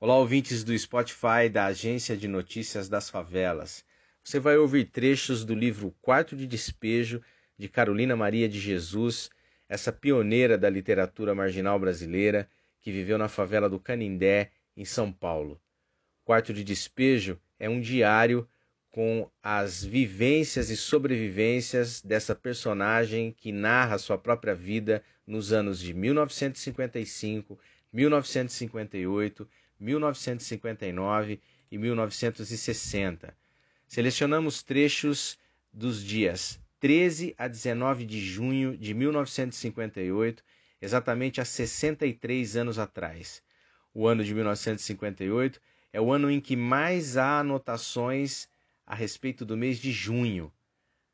Olá, ouvintes do Spotify da Agência de Notícias das Favelas. Você vai ouvir trechos do livro Quarto de Despejo de Carolina Maria de Jesus, essa pioneira da literatura marginal brasileira que viveu na favela do Canindé, em São Paulo. Quarto de Despejo é um diário com as vivências e sobrevivências dessa personagem que narra sua própria vida nos anos de 1955, 1958 1959 e 1960. Selecionamos trechos dos dias 13 a 19 de junho de 1958, exatamente há 63 anos atrás. O ano de 1958 é o ano em que mais há anotações a respeito do mês de junho.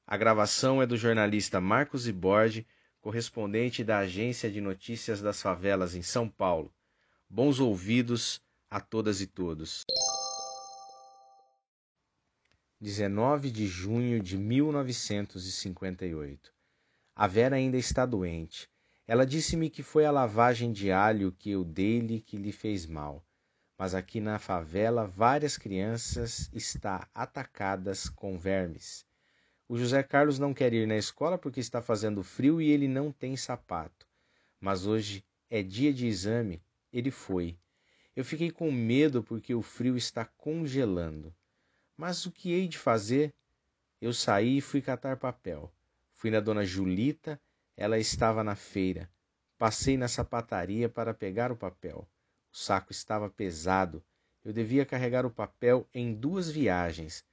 A gravação é do jornalista Marcos Ibordi, correspondente da Agência de Notícias das Favelas em São Paulo. Bons ouvidos a todas e todos. 19 de junho de 1958. A Vera ainda está doente. Ela disse-me que foi a lavagem de alho que eu dei-lhe que lhe fez mal. Mas aqui na favela várias crianças está atacadas com vermes. O José Carlos não quer ir na escola porque está fazendo frio e ele não tem sapato. Mas hoje é dia de exame, ele foi. Eu fiquei com medo porque o frio está congelando. Mas o que hei de fazer? Eu saí e fui catar papel. Fui na dona Julita, ela estava na feira. Passei na sapataria para pegar o papel. O saco estava pesado. Eu devia carregar o papel em duas viagens,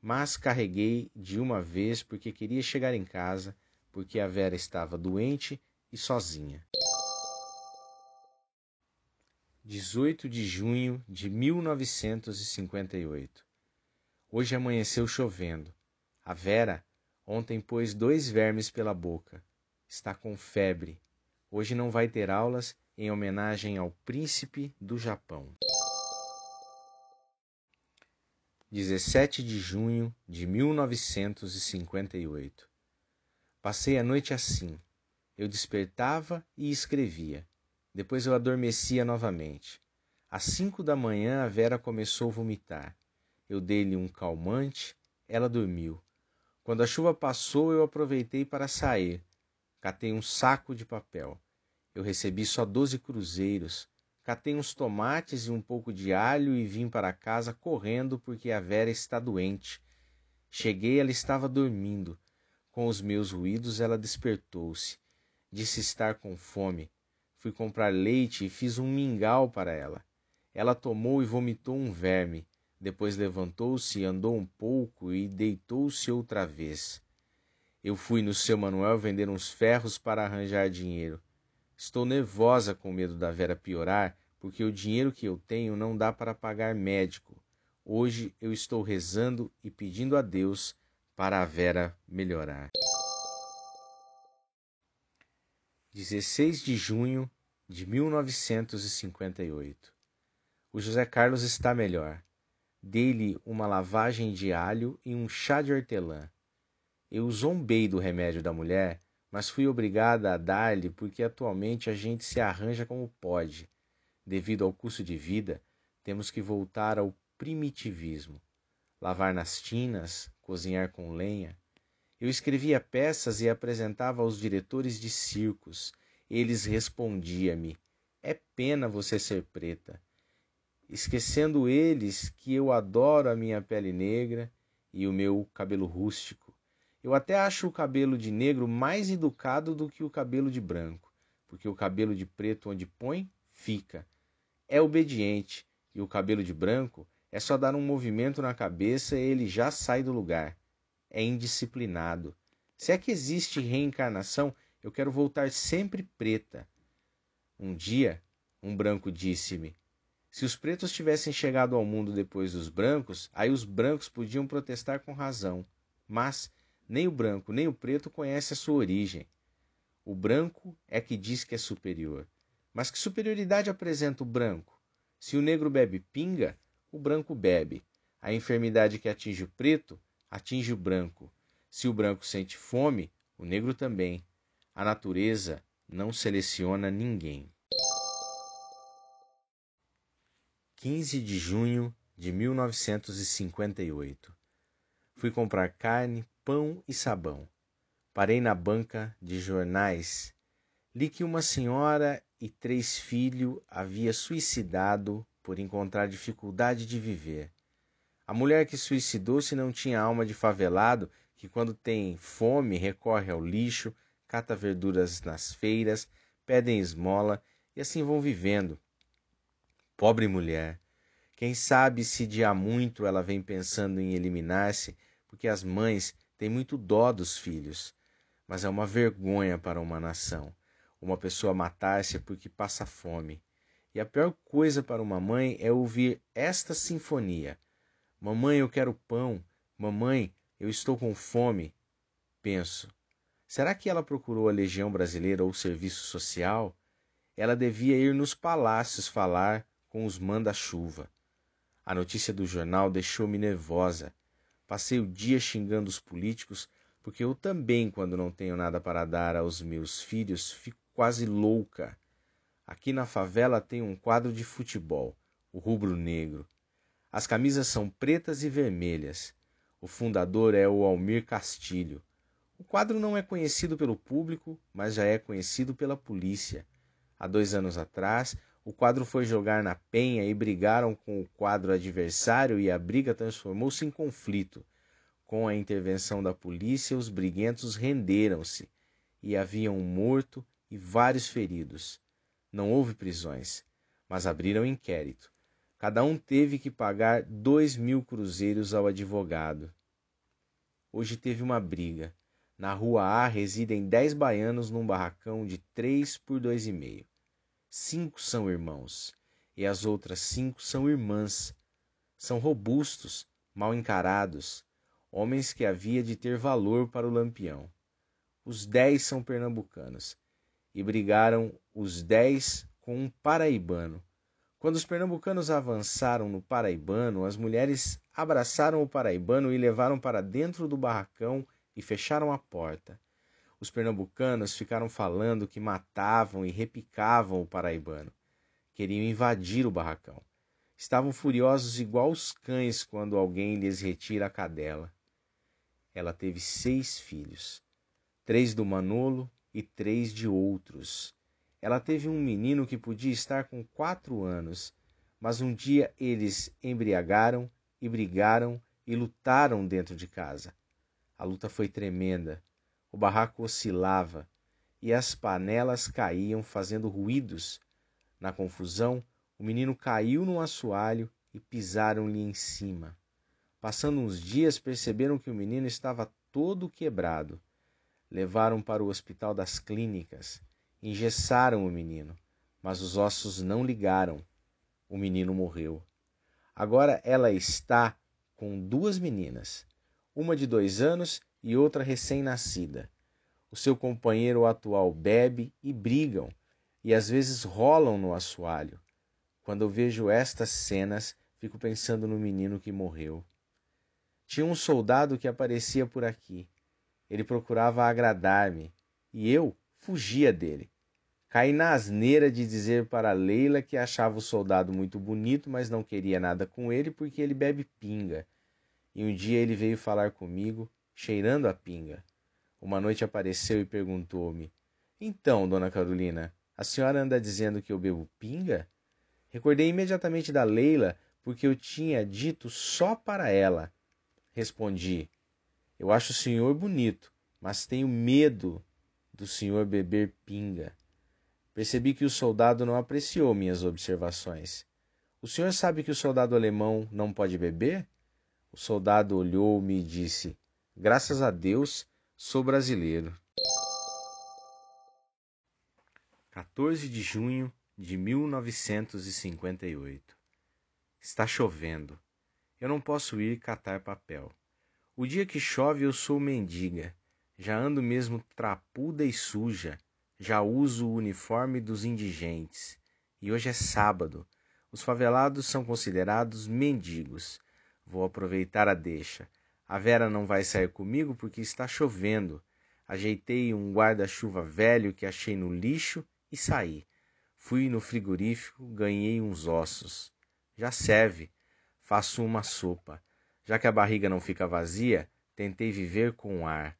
mas carreguei de uma vez porque queria chegar em casa, porque a Vera estava doente e sozinha. 18 de junho de 1958. Hoje amanheceu chovendo. A Vera ontem pôs dois vermes pela boca. Está com febre. Hoje não vai ter aulas em homenagem ao príncipe do Japão. 17 de junho de 1958. Passei a noite assim. Eu despertava e escrevia. Depois eu adormecia novamente. Às cinco da manhã a Vera começou a vomitar. Eu dei-lhe um calmante, ela dormiu. Quando a chuva passou, eu aproveitei para sair. Catei um saco de papel. Eu recebi só doze cruzeiros. Catei uns tomates e um pouco de alho e vim para casa correndo porque a Vera está doente. Cheguei, ela estava dormindo. Com os meus ruídos, ela despertou-se. Disse estar com fome. Fui comprar leite e fiz um mingau para ela. Ela tomou e vomitou um verme. Depois levantou-se, andou um pouco e deitou-se outra vez. Eu fui no seu Manuel vender uns ferros para arranjar dinheiro. Estou nervosa com medo da Vera piorar, porque o dinheiro que eu tenho não dá para pagar médico. Hoje eu estou rezando e pedindo a Deus para a Vera melhorar. 16 de junho de 1958. O José Carlos está melhor. Dei-lhe uma lavagem de alho e um chá de hortelã. Eu zombei do remédio da mulher, mas fui obrigada a dar-lhe porque atualmente a gente se arranja como pode. Devido ao custo de vida, temos que voltar ao primitivismo. Lavar nas tinas, cozinhar com lenha. Eu escrevia peças e apresentava aos diretores de circos eles respondiam-me: É pena você ser preta. Esquecendo eles que eu adoro a minha pele negra e o meu cabelo rústico. Eu até acho o cabelo de negro mais educado do que o cabelo de branco, porque o cabelo de preto onde põe, fica. É obediente, e o cabelo de branco é só dar um movimento na cabeça e ele já sai do lugar. É indisciplinado. Se é que existe reencarnação, eu quero voltar sempre preta. Um dia, um branco disse-me: se os pretos tivessem chegado ao mundo depois dos brancos, aí os brancos podiam protestar com razão. Mas nem o branco nem o preto conhecem a sua origem. O branco é que diz que é superior. Mas que superioridade apresenta o branco? Se o negro bebe pinga, o branco bebe. A enfermidade que atinge o preto atinge o branco. Se o branco sente fome, o negro também. A natureza não seleciona ninguém. 15 de junho de 1958. Fui comprar carne, pão e sabão. Parei na banca de jornais. Li que uma senhora e três filhos havia suicidado por encontrar dificuldade de viver. A mulher que suicidou-se não tinha alma de favelado que, quando tem fome, recorre ao lixo, cata verduras nas feiras, pedem esmola e assim vão vivendo. Pobre mulher! Quem sabe se de há muito ela vem pensando em eliminar-se, porque as mães têm muito dó dos filhos. Mas é uma vergonha para uma nação, uma pessoa matar-se porque passa fome. E a pior coisa para uma mãe é ouvir esta sinfonia. Mamãe, eu quero pão. Mamãe, eu estou com fome. Penso, será que ela procurou a Legião Brasileira ou o Serviço Social? Ela devia ir nos palácios falar com os manda-chuva. A notícia do jornal deixou-me nervosa. Passei o dia xingando os políticos, porque eu também, quando não tenho nada para dar aos meus filhos, fico quase louca. Aqui na favela tem um quadro de futebol, o rubro-negro. As camisas são pretas e vermelhas. O fundador é o Almir Castilho. O quadro não é conhecido pelo público, mas já é conhecido pela polícia. Há dois anos atrás, o quadro foi jogar na penha e brigaram com o quadro adversário e a briga transformou-se em conflito. Com a intervenção da polícia, os briguentos renderam-se e havia um morto e vários feridos. Não houve prisões, mas abriram inquérito. Cada um teve que pagar dois mil cruzeiros ao advogado. Hoje teve uma briga. Na rua A residem dez baianos num barracão de três por dois e meio. Cinco são irmãos e as outras cinco são irmãs. São robustos, mal encarados, homens que havia de ter valor para o lampião. Os dez são pernambucanos e brigaram os dez com um paraibano quando os pernambucanos avançaram no paraibano, as mulheres abraçaram o paraibano e levaram para dentro do barracão e fecharam a porta. Os pernambucanos ficaram falando que matavam e repicavam o paraibano. Queriam invadir o barracão. Estavam furiosos igual os cães quando alguém lhes retira a cadela. Ela teve seis filhos, três do Manolo e três de outros. Ela teve um menino que podia estar com quatro anos, mas um dia eles embriagaram e brigaram e lutaram dentro de casa. A luta foi tremenda. O barraco oscilava e as panelas caíam fazendo ruídos. Na confusão, o menino caiu no assoalho e pisaram-lhe em cima. Passando uns dias, perceberam que o menino estava todo quebrado. Levaram para o hospital das clínicas Engessaram o menino, mas os ossos não ligaram. O menino morreu. Agora ela está com duas meninas, uma de dois anos e outra recém-nascida. O seu companheiro atual bebe e brigam, e às vezes rolam no assoalho. Quando eu vejo estas cenas, fico pensando no menino que morreu. Tinha um soldado que aparecia por aqui. Ele procurava agradar-me, e eu fugia dele. Caí na asneira de dizer para Leila que achava o soldado muito bonito, mas não queria nada com ele porque ele bebe pinga. E um dia ele veio falar comigo, cheirando a pinga. Uma noite apareceu e perguntou-me: Então, dona Carolina, a senhora anda dizendo que eu bebo pinga? Recordei imediatamente da Leila, porque eu tinha dito só para ela. Respondi: Eu acho o senhor bonito, mas tenho medo do senhor beber pinga. Percebi que o soldado não apreciou minhas observações. O senhor sabe que o soldado alemão não pode beber? O soldado olhou-me e disse: Graças a Deus, sou brasileiro. 14 de junho de 1958. Está chovendo. Eu não posso ir catar papel. O dia que chove eu sou mendiga. Já ando mesmo trapuda e suja já uso o uniforme dos indigentes. E hoje é sábado. Os favelados são considerados mendigos. Vou aproveitar a deixa. A Vera não vai sair comigo porque está chovendo. Ajeitei um guarda-chuva velho que achei no lixo e saí. Fui no frigorífico, ganhei uns ossos. Já serve. Faço uma sopa. Já que a barriga não fica vazia, tentei viver com ar.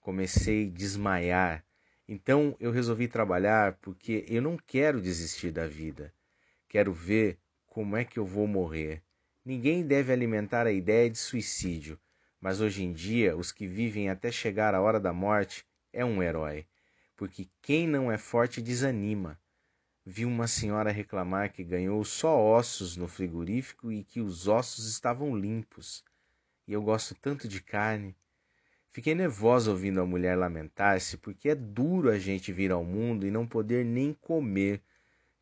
Comecei a desmaiar. Então eu resolvi trabalhar porque eu não quero desistir da vida. Quero ver como é que eu vou morrer. Ninguém deve alimentar a ideia de suicídio, mas hoje em dia os que vivem até chegar a hora da morte é um herói, porque quem não é forte desanima. Vi uma senhora reclamar que ganhou só ossos no frigorífico e que os ossos estavam limpos. E eu gosto tanto de carne. Fiquei nervosa ouvindo a mulher lamentar-se, porque é duro a gente vir ao mundo e não poder nem comer.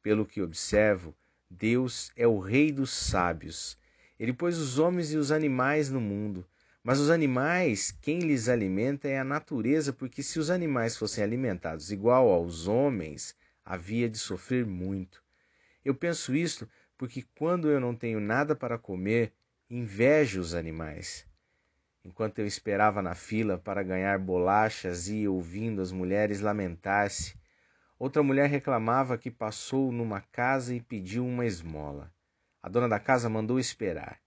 Pelo que observo, Deus é o Rei dos sábios. Ele pôs os homens e os animais no mundo. Mas os animais, quem lhes alimenta é a natureza, porque se os animais fossem alimentados igual aos homens, havia de sofrer muito. Eu penso isto porque quando eu não tenho nada para comer, invejo os animais. Enquanto eu esperava na fila para ganhar bolachas e ouvindo as mulheres lamentar-se, outra mulher reclamava que passou numa casa e pediu uma esmola. A dona da casa mandou esperar.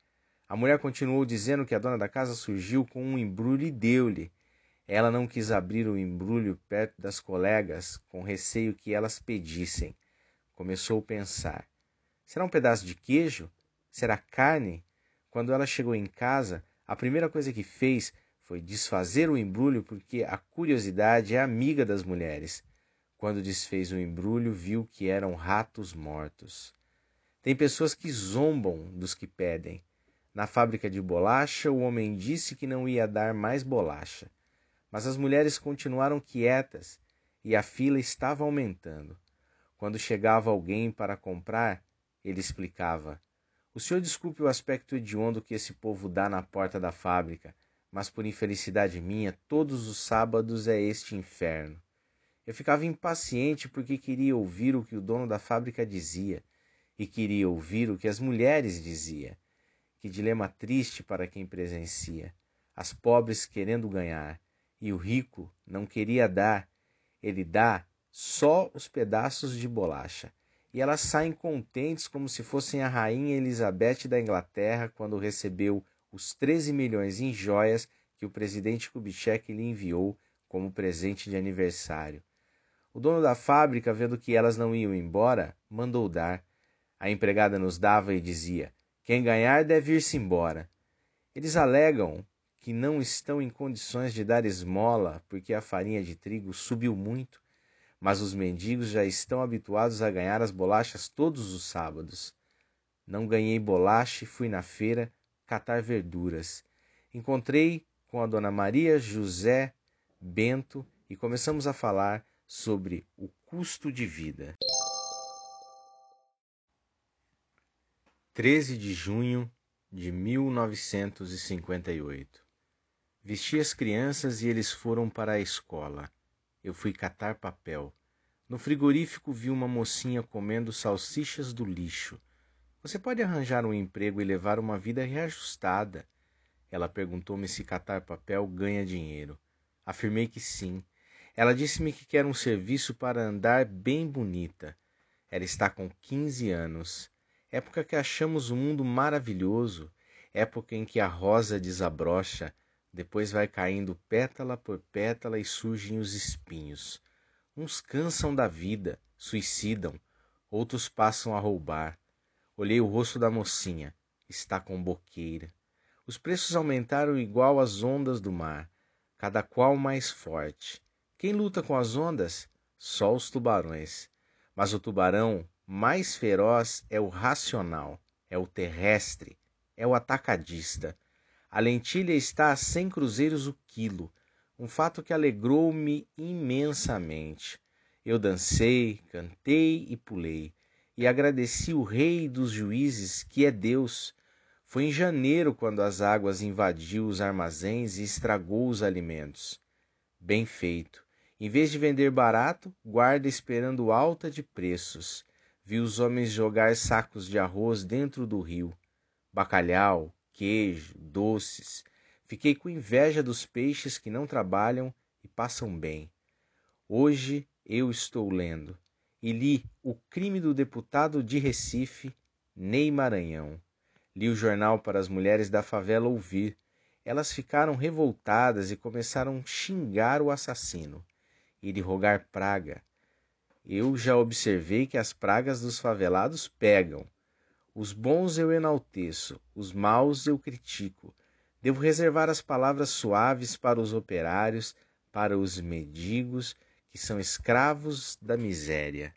A mulher continuou dizendo que a dona da casa surgiu com um embrulho e deu-lhe. Ela não quis abrir o embrulho perto das colegas, com receio que elas pedissem. Começou a pensar: será um pedaço de queijo? Será carne? Quando ela chegou em casa, a primeira coisa que fez foi desfazer o embrulho, porque a curiosidade é amiga das mulheres. Quando desfez o embrulho, viu que eram ratos mortos. Tem pessoas que zombam dos que pedem. Na fábrica de bolacha, o homem disse que não ia dar mais bolacha. Mas as mulheres continuaram quietas e a fila estava aumentando. Quando chegava alguém para comprar, ele explicava: O senhor desculpe o aspecto hediondo que esse povo dá na porta da fábrica, mas por infelicidade minha, todos os sábados é este inferno. Eu ficava impaciente porque queria ouvir o que o dono da fábrica dizia e queria ouvir o que as mulheres diziam. Que dilema triste para quem presencia. As pobres querendo ganhar e o rico não queria dar. Ele dá só os pedaços de bolacha. E elas saem contentes como se fossem a rainha Elizabeth da Inglaterra quando recebeu os 13 milhões em joias que o presidente Kubitschek lhe enviou como presente de aniversário. O dono da fábrica, vendo que elas não iam embora, mandou dar. A empregada nos dava e dizia: quem ganhar deve ir-se embora. Eles alegam que não estão em condições de dar esmola porque a farinha de trigo subiu muito, mas os mendigos já estão habituados a ganhar as bolachas todos os sábados. Não ganhei bolacha e fui na feira catar verduras. Encontrei com a dona Maria José Bento e começamos a falar sobre o custo de vida. 13 de junho de 1958. Vesti as crianças e eles foram para a escola. Eu fui catar papel. No frigorífico vi uma mocinha comendo salsichas do lixo. Você pode arranjar um emprego e levar uma vida reajustada. Ela perguntou-me se catar papel ganha dinheiro. Afirmei que sim. Ela disse-me que quer um serviço para andar bem bonita. Ela está com 15 anos época que achamos o mundo maravilhoso, época em que a rosa desabrocha, depois vai caindo pétala por pétala e surgem os espinhos. Uns cansam da vida, suicidam, outros passam a roubar. Olhei o rosto da mocinha, está com boqueira. Os preços aumentaram igual as ondas do mar, cada qual mais forte. Quem luta com as ondas? Só os tubarões. Mas o tubarão mais feroz é o racional, é o terrestre, é o atacadista. A lentilha está a cem cruzeiros o quilo, um fato que alegrou-me imensamente. Eu dancei, cantei e pulei, e agradeci o Rei dos Juízes, que é Deus. Foi em janeiro quando as águas invadiu os armazéns e estragou os alimentos. Bem feito. Em vez de vender barato, guarda esperando alta de preços vi os homens jogar sacos de arroz dentro do rio, bacalhau, queijo, doces. Fiquei com inveja dos peixes que não trabalham e passam bem. Hoje eu estou lendo e li O Crime do Deputado de Recife, Ney Maranhão. Li o jornal para as mulheres da favela ouvir. Elas ficaram revoltadas e começaram a xingar o assassino e lhe rogar praga. Eu já observei que as pragas dos favelados pegam. Os bons eu enalteço, os maus eu critico. Devo reservar as palavras suaves para os operários, para os mendigos que são escravos da miséria.